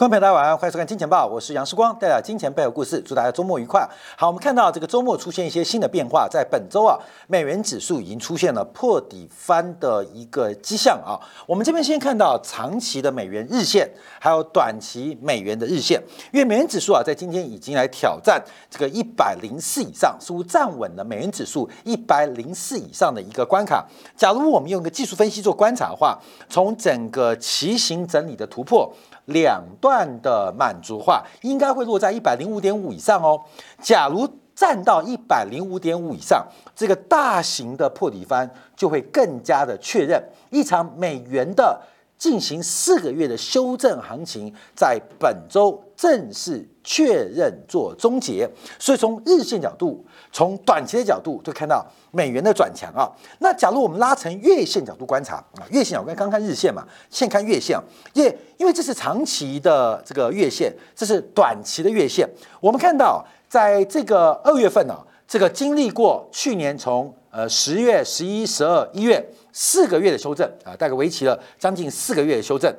观众朋友大家晚上好，欢迎收看《金钱报》，我是杨世光，带来金钱背后故事，祝大家周末愉快。好，我们看到这个周末出现一些新的变化，在本周啊，美元指数已经出现了破底翻的一个迹象啊。我们这边先看到长期的美元日线，还有短期美元的日线，因为美元指数啊，在今天已经来挑战这个一百零四以上，似乎站稳了美元指数一百零四以上的一个关卡。假如我们用一个技术分析做观察的话，从整个旗形整理的突破。两段的满足化应该会落在一百零五点五以上哦。假如站到一百零五点五以上，这个大型的破底翻就会更加的确认一场美元的。进行四个月的修正行情，在本周正式确认做终结。所以从日线角度，从短期的角度，就看到美元的转强啊。那假如我们拉成月线角度观察啊，月线我刚刚看日线嘛，先看月线，因因为这是长期的这个月线，这是短期的月线。我们看到在这个二月份呢，这个经历过去年从呃十月、十一、十二、一月。四个月的修正啊，大概维持了将近四个月的修正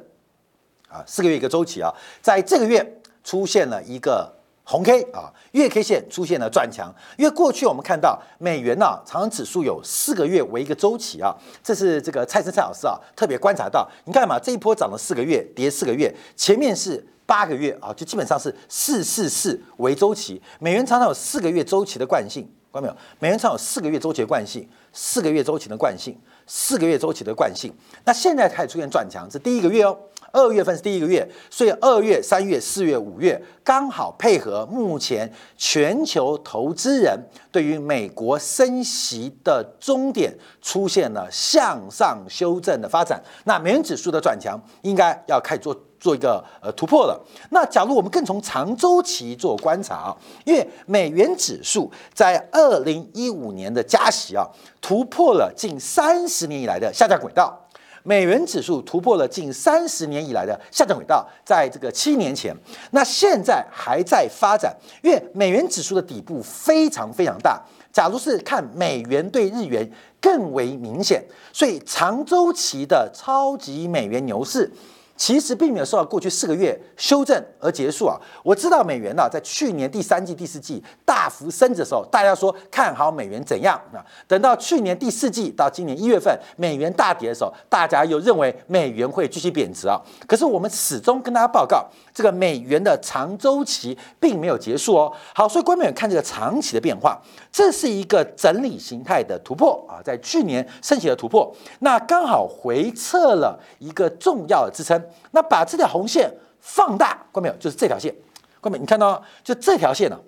啊，四个月一个周期啊，在这个月出现了一个红 K 啊，月 K 线出现了转强，因为过去我们看到美元呢，长指数有四个月为一个周期啊，这是这个蔡生蔡老师啊特别观察到，你看嘛，这一波涨了四个月，跌四个月，前面是八个月啊，就基本上是四四四为周期，美元常常有四个月周期的惯性，看到没有？美元常有四个月周期的惯性，四个月周期的惯性。四个月周期的惯性，那现在开始出现转强，是第一个月哦，二月份是第一个月，所以二月、三月、四月、五月刚好配合目前全球投资人对于美国升息的终点出现了向上修正的发展，那美元指数的转强应该要开始做。做一个呃突破了。那假如我们更从长周期做观察啊，因为美元指数在二零一五年的加息啊，突破了近三十年以来的下降轨道。美元指数突破了近三十年以来的下降轨道，在这个七年前，那现在还在发展，因为美元指数的底部非常非常大。假如是看美元对日元更为明显，所以长周期的超级美元牛市。其实并没有受到过去四个月修正而结束啊！我知道美元呢，在去年第三季、第四季大幅升值的时候，大家说看好美元怎样啊？等到去年第四季到今年一月份，美元大跌的时候，大家又认为美元会继续贬值啊！可是我们始终跟大家报告，这个美元的长周期并没有结束哦。好，所以观众们看这个长期的变化，这是一个整理形态的突破啊，在去年升起的突破，那刚好回撤了一个重要的支撑。那把这条红线放大，看到没有？就是这条线，看到没？你看到就这条线呢，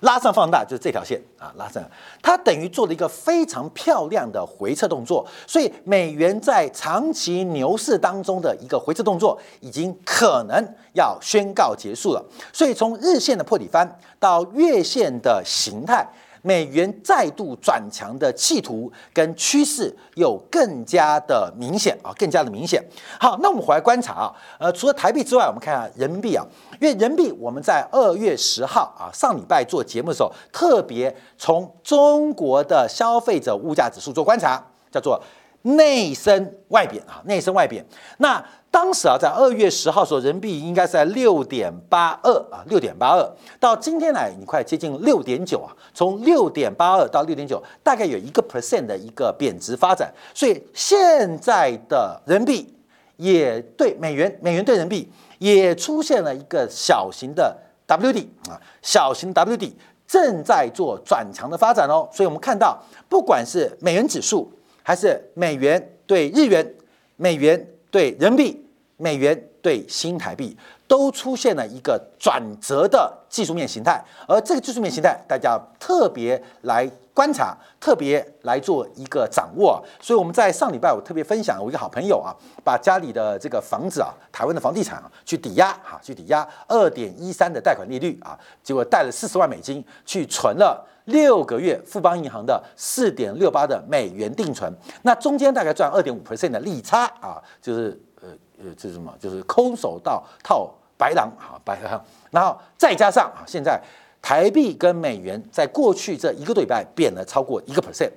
拉上放大就是这条线啊，拉上，它等于做了一个非常漂亮的回撤动作。所以美元在长期牛市当中的一个回撤动作，已经可能要宣告结束了。所以从日线的破底翻到月线的形态。美元再度转强的企图跟趋势有更加的明显啊，更加的明显。好，那我们回来观察啊，呃，除了台币之外，我们看下人民币啊，因为人民币我们在二月十号啊上礼拜做节目的时候，特别从中国的消费者物价指数做观察，叫做内升外贬啊，内升外贬。那当时啊，在二月十号时候，人民币应该是在六点八二啊，六点八二。到今天来，你快接近六点九啊，从六点八二到六点九，大概有一个 percent 的一个贬值发展。所以现在的人民币也对美元，美元对人民币也出现了一个小型的 W 底啊，小型 W 底正在做转强的发展哦。所以我们看到，不管是美元指数，还是美元对日元，美元对人民币。美元对新台币都出现了一个转折的技术面形态，而这个技术面形态，大家特别来观察，特别来做一个掌握。所以我们在上礼拜，我特别分享我一个好朋友啊，把家里的这个房子啊，台湾的房地产啊，去抵押哈，去抵押二点一三的贷款利率啊，结果贷了四十万美金去存了六个月富邦银行的四点六八的美元定存，那中间大概赚二点五 percent 的利差啊，就是。呃呃，这是什么？就是空手道套白狼啊，白狼。然后再加上啊，现在台币跟美元在过去这一个多礼拜贬了超过一个 percent，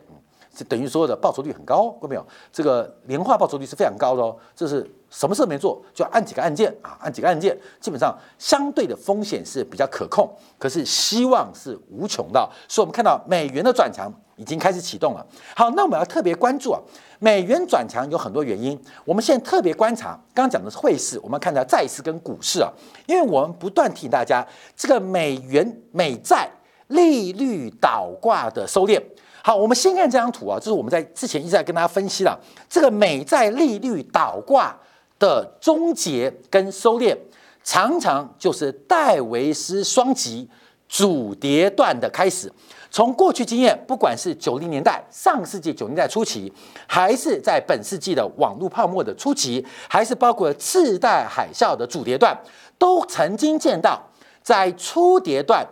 就等于说的报酬率很高，看到没有？这个年化报酬率是非常高的哦。这是什么事没做，就按几个按键啊，按几个按键，基本上相对的风险是比较可控，可是希望是无穷的。所以我们看到美元的转强已经开始启动了。好，那我们要特别关注啊，美元转强有很多原因。我们现在特别观察，刚刚讲的是汇市，我们看到债市跟股市啊，因为我们不断提醒大家，这个美元美债利率倒挂的收敛。好，我们先看这张图啊，就是我们在之前一直在跟大家分析了这个美债利率倒挂的终结跟收敛，常常就是戴维斯双极主跌段的开始。从过去经验，不管是九零年代、上世纪九零代初期，还是在本世纪的网络泡沫的初期，还是包括次贷海啸的主跌段，都曾经见到在初跌段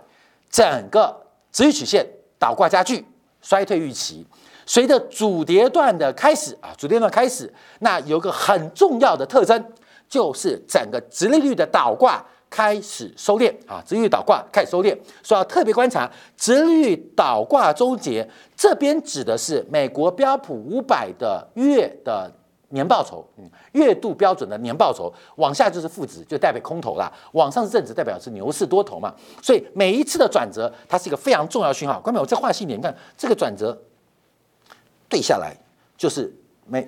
整个直率曲线倒挂加剧。衰退预期，随着主跌段的开始啊，主跌段开始，那有个很重要的特征，就是整个直利率的倒挂开始收敛啊，直利率倒挂开始收敛，所以要特别观察直利率倒挂终结。这边指的是美国标普五百的月的年报酬，嗯，月度标准的年报酬，往下就是负值，就代表空头啦；往上是正值，代表是牛市多头嘛。所以每一次的转折，它是一个非常重要的讯号。关妹，我再画细一点，你看这个转折对下来，就是美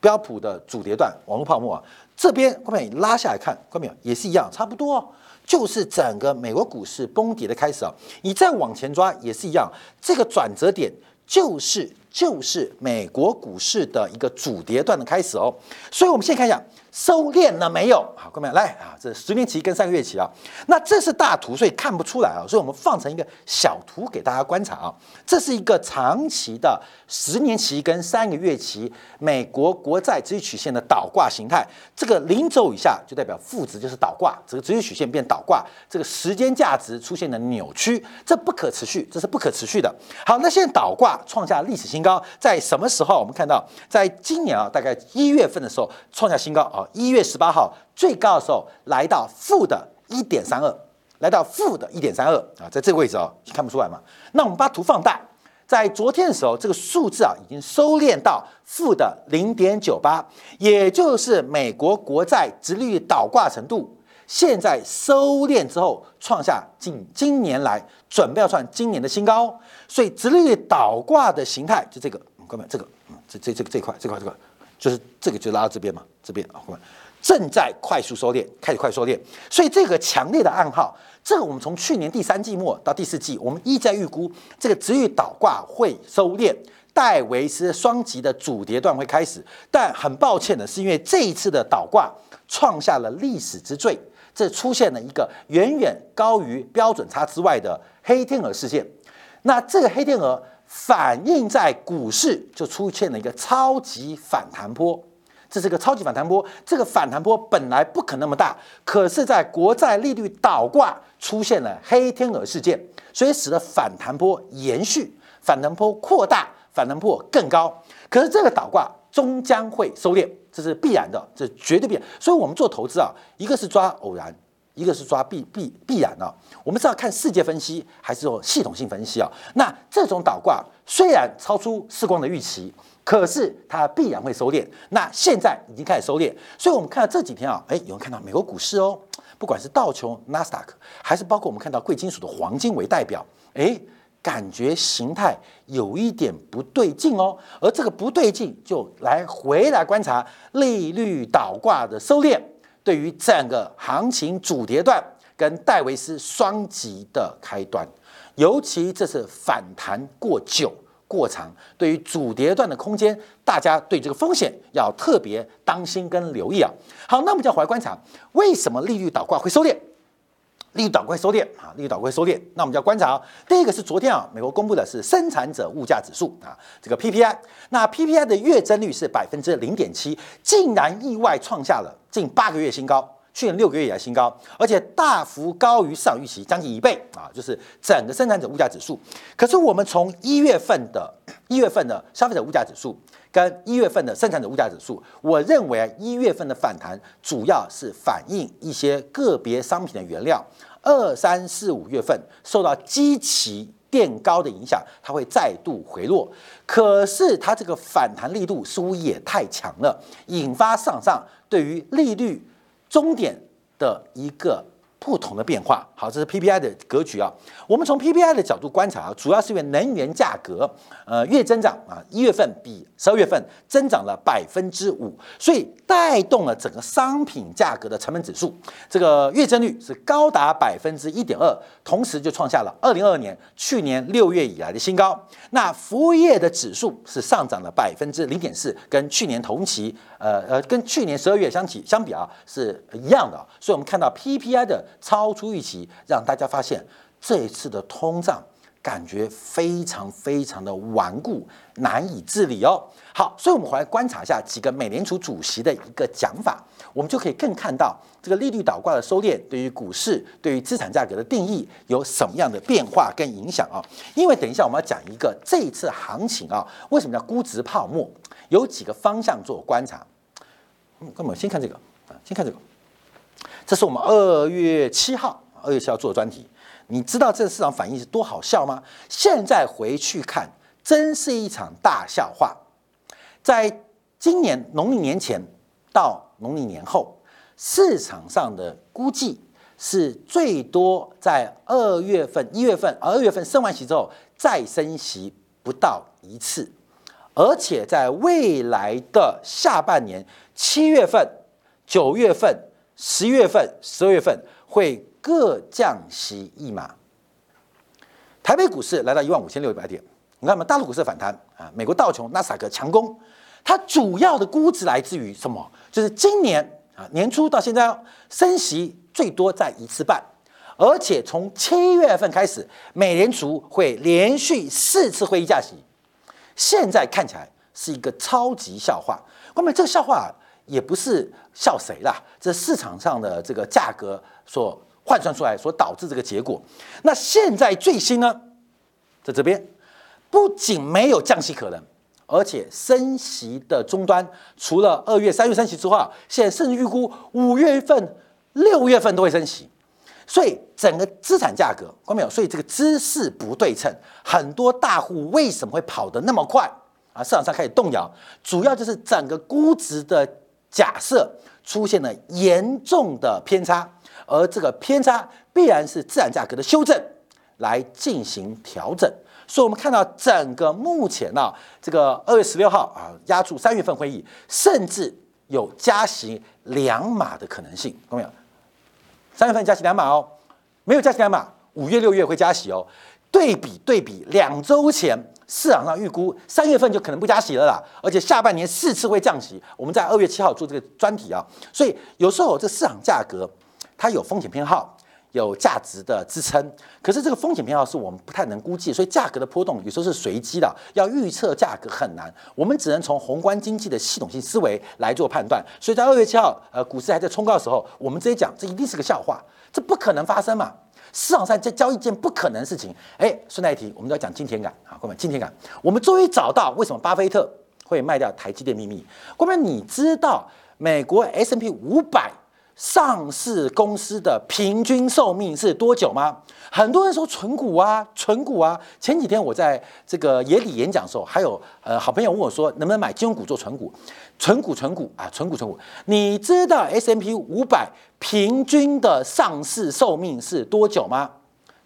标普的主跌段，网络泡沫啊。这边关妹拉下来看，关妹也是一样，差不多，就是整个美国股市崩跌的开始啊。你再往前抓也是一样，这个转折点就是就是美国股市的一个主跌段的开始哦。所以我们现在看一下。收敛了没有？好，各位来啊，这十年期跟三个月期啊，那这是大图，所以看不出来啊，所以我们放成一个小图给大家观察啊。这是一个长期的十年期跟三个月期美国国债直率曲线的倒挂形态，这个零轴以下就代表负值，就是倒挂，这个直率曲线变倒挂，这个时间价值出现了扭曲，这不可持续，这是不可持续的。好，那现在倒挂创下历史新高，在什么时候？我们看到，在今年啊，大概一月份的时候创下新高啊。一月十八号最高的时候来到负的一点三二，来到负的一点三二啊，在这个位置哦，看不出来嘛？那我们把图放大，在昨天的时候，这个数字啊已经收敛到负的零点九八，也就是美国国债直利率倒挂程度，现在收敛之后创下近今年来准备要创今年的新高，所以直立倒挂的形态就这个，各位这个，这这这个这块这块这块。就是这个就拉到这边嘛，这边啊，正在快速收敛，开始快速收敛，所以这个强烈的暗号，这个我们从去年第三季末到第四季，我们一再预估这个直率倒挂会收敛，戴维斯双极的主跌段会开始，但很抱歉的是，因为这一次的倒挂创下了历史之最，这出现了一个远远高于标准差之外的黑天鹅事件，那这个黑天鹅。反映在股市就出现了一个超级反弹波，这是个超级反弹波。这个反弹波本来不可那么大，可是，在国债利率倒挂出现了黑天鹅事件，所以使得反弹波延续，反弹波扩大，反弹波更高。可是这个倒挂终将会收敛，这是必然的，这绝对必然。所以我们做投资啊，一个是抓偶然。一个是抓必必必然啊，我们是要看世界分析还是说系统性分析啊？那这种倒挂虽然超出世光的预期，可是它必然会收敛。那现在已经开始收敛，所以我们看到这几天啊，哎，有人看到美国股市哦，不管是道琼、纳斯达克，还是包括我们看到贵金属的黄金为代表，哎，感觉形态有一点不对劲哦。而这个不对劲，就来回来观察利率倒挂的收敛。对于整个行情主跌段跟戴维斯双极的开端，尤其这是反弹过久过长，对于主跌段的空间，大家对这个风险要特别当心跟留意啊。好，那我们就回来观察，为什么利率倒挂会收敛？利率倒挂会收敛啊，利率倒挂会收敛。那我们就要观察啊，第一个是昨天啊，美国公布的是生产者物价指数啊，这个 PPI，那 PPI 的月增率是百分之零点七，竟然意外创下了。近八个月新高，去年六个月以来新高，而且大幅高于市场预期，将近一倍啊！就是整个生产者物价指数。可是我们从一月份的一月份的消费者物价指数跟一月份的生产者物价指数，我认为一月份的反弹主要是反映一些个别商品的原料，二三四五月份受到基期。垫高的影响，它会再度回落。可是它这个反弹力度似乎也太强了，引发市场上对于利率终点的一个。不同的变化，好，这是 PPI 的格局啊。我们从 PPI 的角度观察啊，主要是因为能源价格呃月增长啊，一月份比十二月份增长了百分之五，所以带动了整个商品价格的成本指数，这个月增率是高达百分之一点二，同时就创下了二零二二年去年六月以来的新高。那服务业的指数是上涨了百分之零点四，跟去年同期呃呃跟去年十二月相比相比啊是一样的，所以我们看到 PPI 的。超出预期，让大家发现这一次的通胀感觉非常非常的顽固，难以治理哦。好，所以我们回来观察一下几个美联储主席的一个讲法，我们就可以更看到这个利率倒挂的收敛对于股市、对于资产价格的定义有什么样的变化跟影响啊？因为等一下我们要讲一个这一次行情啊，为什么叫估值泡沫？有几个方向做观察。嗯，那么先看这个啊，先看这个。这是我们二月七号，二月七号做的专题。你知道这个市场反应是多好笑吗？现在回去看，真是一场大笑话。在今年农历年前到农历年后，市场上的估计是最多在二月份、一月份，二月份升完息之后再升息不到一次，而且在未来的下半年，七月份、九月份。十一月份、十二月份会各降息一码。台北股市来到一万五千六百点，你看嘛，大陆股市反弹啊，美国道琼、纳斯达克强攻，它主要的估值来自于什么？就是今年啊年初到现在升息最多在一次半，而且从七月份开始，美联储会连续四次会议降息，现在看起来是一个超级笑话。后面这个笑话。也不是笑谁啦，这市场上的这个价格所换算出来，所导致这个结果。那现在最新呢，在这边不仅没有降息可能，而且升息的终端，除了二月、三月升息之外，现在甚至预估五月份、六月份都会升息。所以整个资产价格，关没有？所以这个姿势不对称，很多大户为什么会跑得那么快啊？市场上开始动摇，主要就是整个估值的。假设出现了严重的偏差，而这个偏差必然是自然价格的修正来进行调整，所以我们看到整个目前呢，这个二月十六号啊，压住三月份会议，甚至有加息两码的可能性，看到没有？三月份加息两码哦，没有加息两码，五月六月会加息哦。对比对比，两周前。市场上预估三月份就可能不加息了啦，而且下半年四次会降息。我们在二月七号做这个专题啊，所以有时候这市场价格它有风险偏好，有价值的支撑。可是这个风险偏好是我们不太能估计，所以价格的波动有时候是随机的，要预测价格很难。我们只能从宏观经济的系统性思维来做判断。所以在二月七号，呃，股市还在冲高的时候，我们直接讲这一定是个笑话，这不可能发生嘛。市场上在交易件不可能的事情，哎，顺带一提，我们都要讲金钱感。啊，各位，金钱感，我们终于找到为什么巴菲特会卖掉台积电秘密。各位，你知道美国 S N P 五百上市公司的平均寿命是多久吗？很多人说纯股啊，纯股啊。前几天我在这个野里演讲的时候，还有呃好朋友问我说，能不能买金融股做纯股？纯股纯股啊，纯股纯股。你知道 S M P 五百平均的上市寿命是多久吗？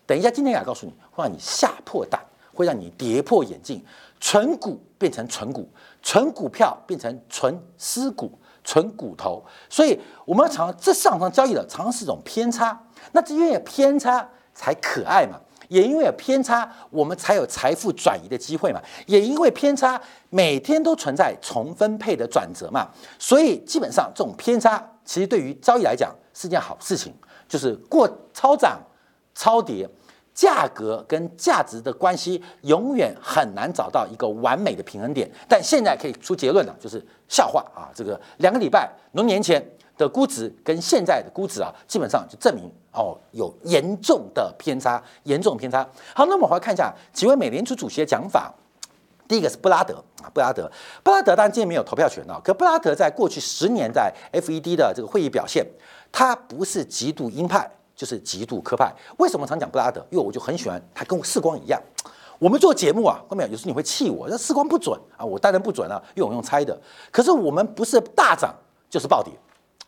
等一下，今天要告诉你，会让你吓破胆，会让你跌破眼镜。纯股变成纯股，纯股票变成纯私股、纯骨头。所以我们要常这市场上交易的常常是一种偏差，那因为偏差才可爱嘛。也因为有偏差，我们才有财富转移的机会嘛。也因为偏差，每天都存在重分配的转折嘛。所以基本上这种偏差，其实对于交易来讲是件好事情，就是过超涨、超跌，价格跟价值的关系永远很难找到一个完美的平衡点。但现在可以出结论了，就是笑话啊！这个两个礼拜，农年前。的估值跟现在的估值啊，基本上就证明哦有严重的偏差，严重偏差。好，那我们回来看一下几位美联储主席的讲法。第一个是布拉德啊，布拉德，布拉德当然今天没有投票权啊，可布拉德在过去十年在 FED 的这个会议表现，他不是极度鹰派，就是极度科派。为什么常讲布拉德？因为我就很喜欢他跟世光一样，我们做节目啊，后面有时你会气我，那时光不准啊，我当然不准啊，因为我用猜的。可是我们不是大涨就是暴跌，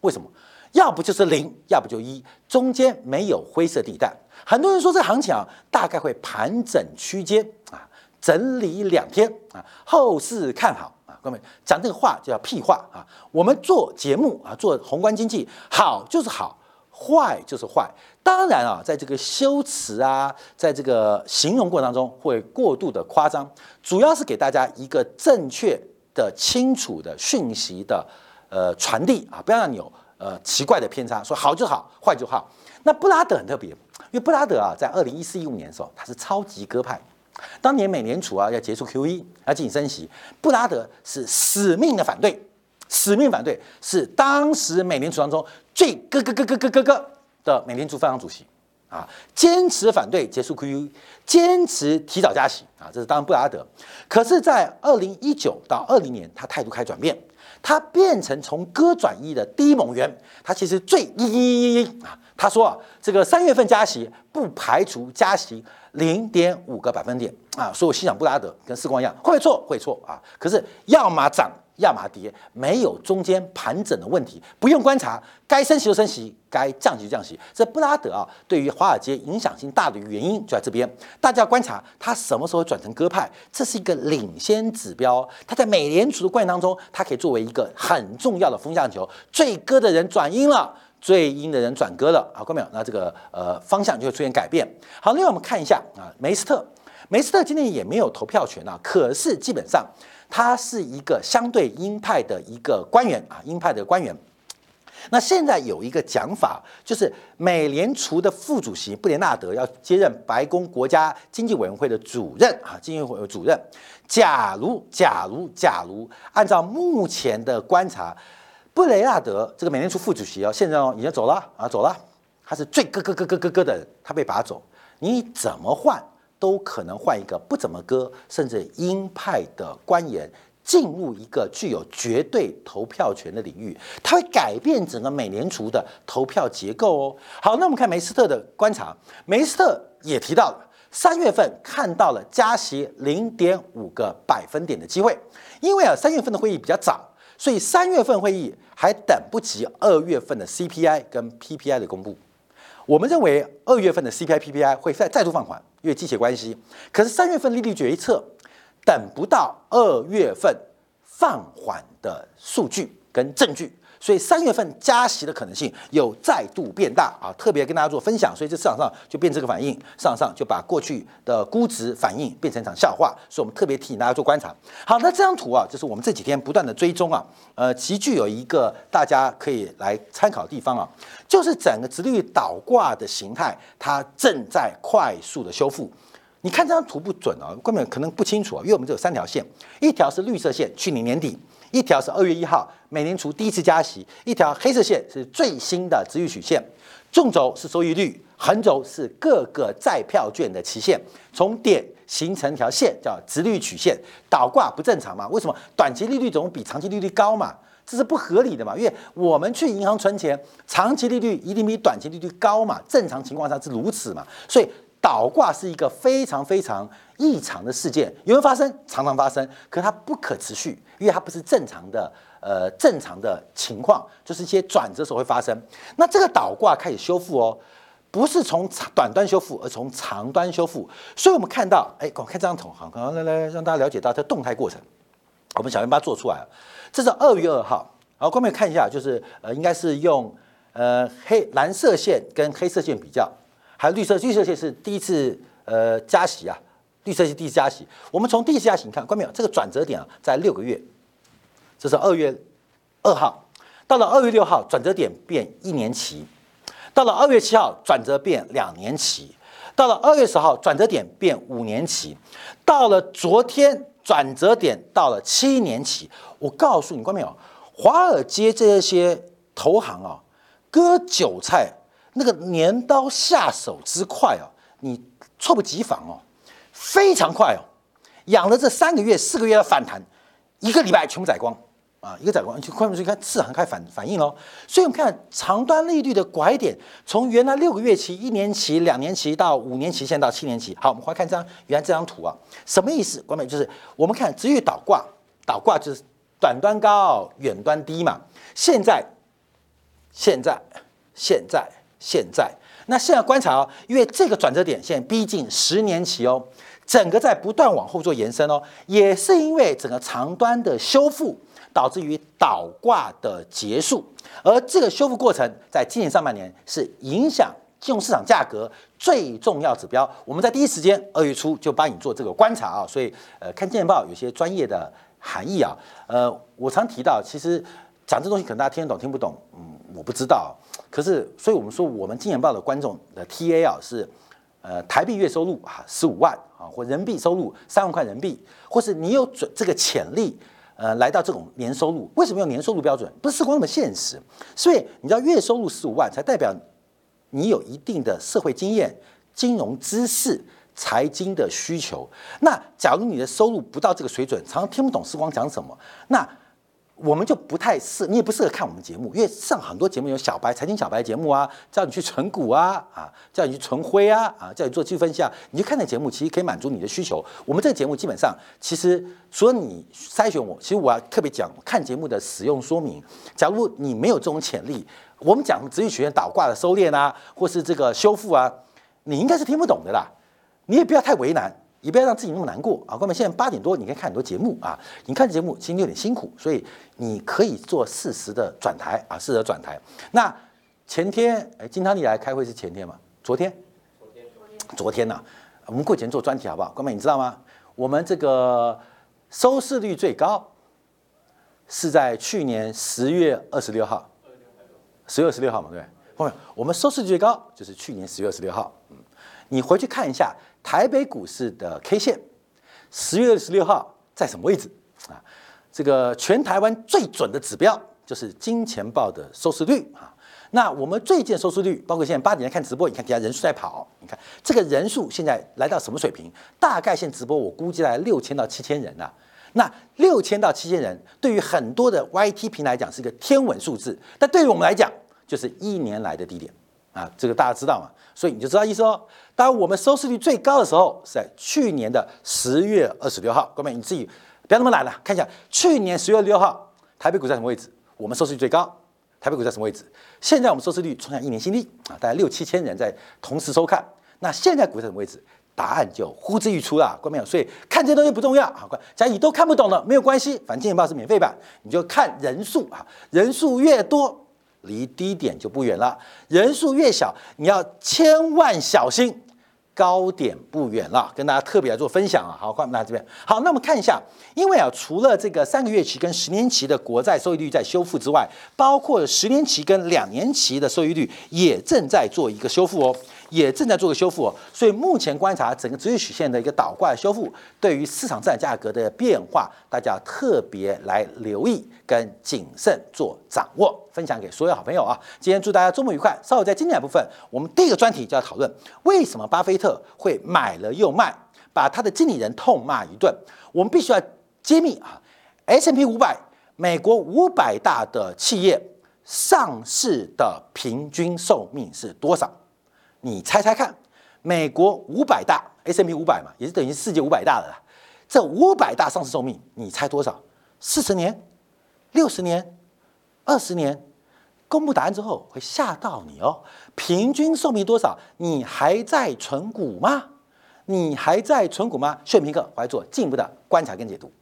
为什么？要不就是零，要不就一，中间没有灰色地带。很多人说这行情啊，大概会盘整区间啊，整理两天啊，后市看好啊。各位讲这个话就叫屁话啊！我们做节目啊，做宏观经济，好就是好。坏就是坏，当然啊，在这个修辞啊，在这个形容过程当中会过度的夸张，主要是给大家一个正确的、清楚的讯息的呃传递啊，不要让你有呃奇怪的偏差，说好就好，坏就好。那布拉德很特别，因为布拉德啊，在二零一四一五年的时候，他是超级鸽派，当年美联储啊要结束 QE 要进行升息，布拉德是死命的反对。死命反对是当时美联储当中最咯咯咯咯咯咯咯的美联储副主席啊，坚持反对结束 QE，坚持提早加息啊，这是当然布拉德。可是，在二零一九到二零年，他态度开始转变，他变成从鸽转一的第一猛员，他其实最一一一一啊，他说啊，这个三月份加息不排除加息零点五个百分点啊，所以我心想布拉德跟时光一样，会错会错啊，可是要么涨。亚麻跌没有中间盘整的问题，不用观察，该升息就升息，该降息就降息。这布拉德啊，对于华尔街影响性大的原因就在这边。大家要观察他什么时候转成鸽派，这是一个领先指标。他在美联储的过程当中，它可以作为一个很重要的风向球。最鸽的人转阴了，最阴的人转鸽了。好，看到没有？那这个呃方向就会出现改变。好，另外我们看一下啊，梅斯特，梅斯特今天也没有投票权啊，可是基本上。他是一个相对鹰派的一个官员啊，鹰派的官员。那现在有一个讲法，就是美联储的副主席布雷纳德要接任白宫国家经济委员会的主任啊，经济委员会主任。假如假如假如按照目前的观察，布雷纳德这个美联储副主席哦，现在哦已经走了啊，走了，他是最咯咯咯咯咯咯的人，他被拔走，你怎么换？都可能换一个不怎么割，甚至鹰派的官员进入一个具有绝对投票权的领域，它会改变整个美联储的投票结构哦。好，那我们看梅斯特的观察，梅斯特也提到了三月份看到了加息零点五个百分点的机会，因为啊三月份的会议比较早，所以三月份会议还等不及二月份的 CPI 跟 PPI 的公布。我们认为二月份的 CPI、PPI 会再再度放缓，因为季节关系。可是三月份利率决策等不到二月份放缓的数据跟证据。所以三月份加息的可能性有再度变大啊，特别跟大家做分享。所以这市场上就变这个反应，市场上就把过去的估值反应变成一场笑话。所以我们特别提醒大家做观察。好，那这张图啊，就是我们这几天不断的追踪啊，呃，极具有一个大家可以来参考的地方啊，就是整个直率倒挂的形态，它正在快速的修复。你看这张图不准啊，根本可能不清楚啊，因为我们只有三条线，一条是绿色线，去年年底。一条是二月一号美联储第一次加息，一条黑色线是最新的值率曲线，纵轴是收益率，横轴是各个债票券的期限，从点形成一条线叫值率曲线，倒挂不正常嘛？为什么短期利率总比长期利率高嘛？这是不合理的嘛？因为我们去银行存钱，长期利率一定比短期利率高嘛？正常情况下是如此嘛？所以倒挂是一个非常非常。异常的事件有没有发生？常常发生，可它不可持续，因为它不是正常的，呃，正常的情况，就是一些转折时候会发生。那这个倒挂开始修复哦，不是从短端修复，而从长端修复。所以我们看到，哎，我看这张图，好，来来让大家了解到它的动态过程。我们小编把它做出来了，这是二月二号。好，后面看一下，就是呃，应该是用呃黑蓝色线跟黑色线比较，还有绿色绿色线是第一次呃加息啊。绿色是第一次加息，我们从第一次加息，看，关没有？这个转折点啊，在六个月，这是二月二号，到了二月六号，转折点变一年期，到了二月七号，转折变两年期，到了二月十号，转折点变五年期，到了昨天，转折点到了七年期。我告诉你，关没有？华尔街这些投行啊，割韭菜那个镰刀下手之快啊，你猝不及防哦。非常快哦，养了这三个月、四个月的反弹，一个礼拜全部宰光，啊，一个宰光，就快速看市场开反反应喽。所以我们看长端利率的拐点，从原来六个月期、一年期、两年期到五年期，现在到七年期。好，我们回来看这张原来这张图啊，什么意思？关美就是我们看直率倒挂，倒挂就是短端高，远端低嘛。现在，现在，现在，现在，那现在观察哦，因为这个转折点现在逼近十年期哦。整个在不断往后做延伸哦，也是因为整个长端的修复导致于倒挂的结束，而这个修复过程在今年上半年是影响金融市场价格最重要指标。我们在第一时间二月初就帮你做这个观察啊，所以呃看《见报》有些专业的含义啊，呃我常提到，其实讲这东西可能大家听得懂听不懂，嗯我不知道，可是所以我们说我们《金钱报》的观众的 T A 啊是。呃，台币月收入啊十五万啊，或人民币收入三万块人民币，或是你有准这个潜力，呃，来到这种年收入，为什么用年收入标准？不是时光那么现实，所以你知道月收入十五万才代表你有一定的社会经验、金融知识、财经的需求。那假如你的收入不到这个水准，常常听不懂时光讲什么，那。我们就不太适，你也不适合看我们节目，因为上很多节目有小白财经小白节目啊，叫你去存股啊，啊，叫你去存灰啊，啊，叫你做技术分析啊，你就看那节目，其实可以满足你的需求。我们这个节目基本上，其实除了你筛选我，其实我要特别讲看节目的使用说明。假如你没有这种潜力，我们讲职业学院倒挂的收敛啊，或是这个修复啊，你应该是听不懂的啦，你也不要太为难。也不要让自己那么难过啊！各位，现在八点多，你可以看很多节目啊。你看节目其实有点辛苦，所以你可以做适时的转台啊，适时转台。那前天，哎，金汤力来开会是前天吗？昨天？昨天，昨天，昨天呐。我们过前做专题好不好？各位，你知道吗？我们这个收视率最高是在去年十月二十六号，十月二十六号嘛，对不对？我们收视率最高就是去年十月二十六号。嗯，你回去看一下。台北股市的 K 线，十月二十六号在什么位置啊？这个全台湾最准的指标就是金钱豹的收视率啊。那我们最近收视率，包括现在八点来看直播，你看底下人数在跑，你看这个人数现在来到什么水平？大概现直播我估计在六千到七千人啊。那六千到七千人，对于很多的 YT 平来讲是一个天文数字，但对于我们来讲，就是一年来的低点啊。这个大家知道嘛？所以你就知道意思哦。当我们收视率最高的时候是在去年的十月二十六号，各位你自己不要那么懒了，看一下去年十月六号台北股在什么位置？我们收视率最高，台北股在什么位置？现在我们收视率创下一年新低啊，大概六七千人在同时收看。那现在股在什么位置？答案就呼之欲出了，各位没有？所以看这些东西不重要啊，假如你都看不懂了，没有关系，反正《金报》是免费版，你就看人数啊，人数越多。离低点就不远了，人数越小，你要千万小心，高点不远了。跟大家特别来做分享啊，好，换那这边好，那我们看一下，因为啊，除了这个三个月期跟十年期的国债收益率在修复之外，包括十年期跟两年期的收益率也正在做一个修复哦。也正在做个修复，所以目前观察整个直曲线的一个倒挂修复，对于市场资产价格的变化，大家特别来留意跟谨慎做掌握，分享给所有好朋友啊！今天祝大家周末愉快。稍后在经典部分，我们第一个专题就要讨论为什么巴菲特会买了又卖，把他的经理人痛骂一顿。我们必须要揭秘啊，S P 五百美国五百大的企业上市的平均寿命是多少？你猜猜看，美国五百大 S M P 五百嘛，也是等于世界五百大的啦。这五百大上市寿命，你猜多少？四十年、六十年、二十年？公布答案之后会吓到你哦。平均寿命多少？你还在存股吗？你还在存股吗？炫平课，我来做进一步的观察跟解读。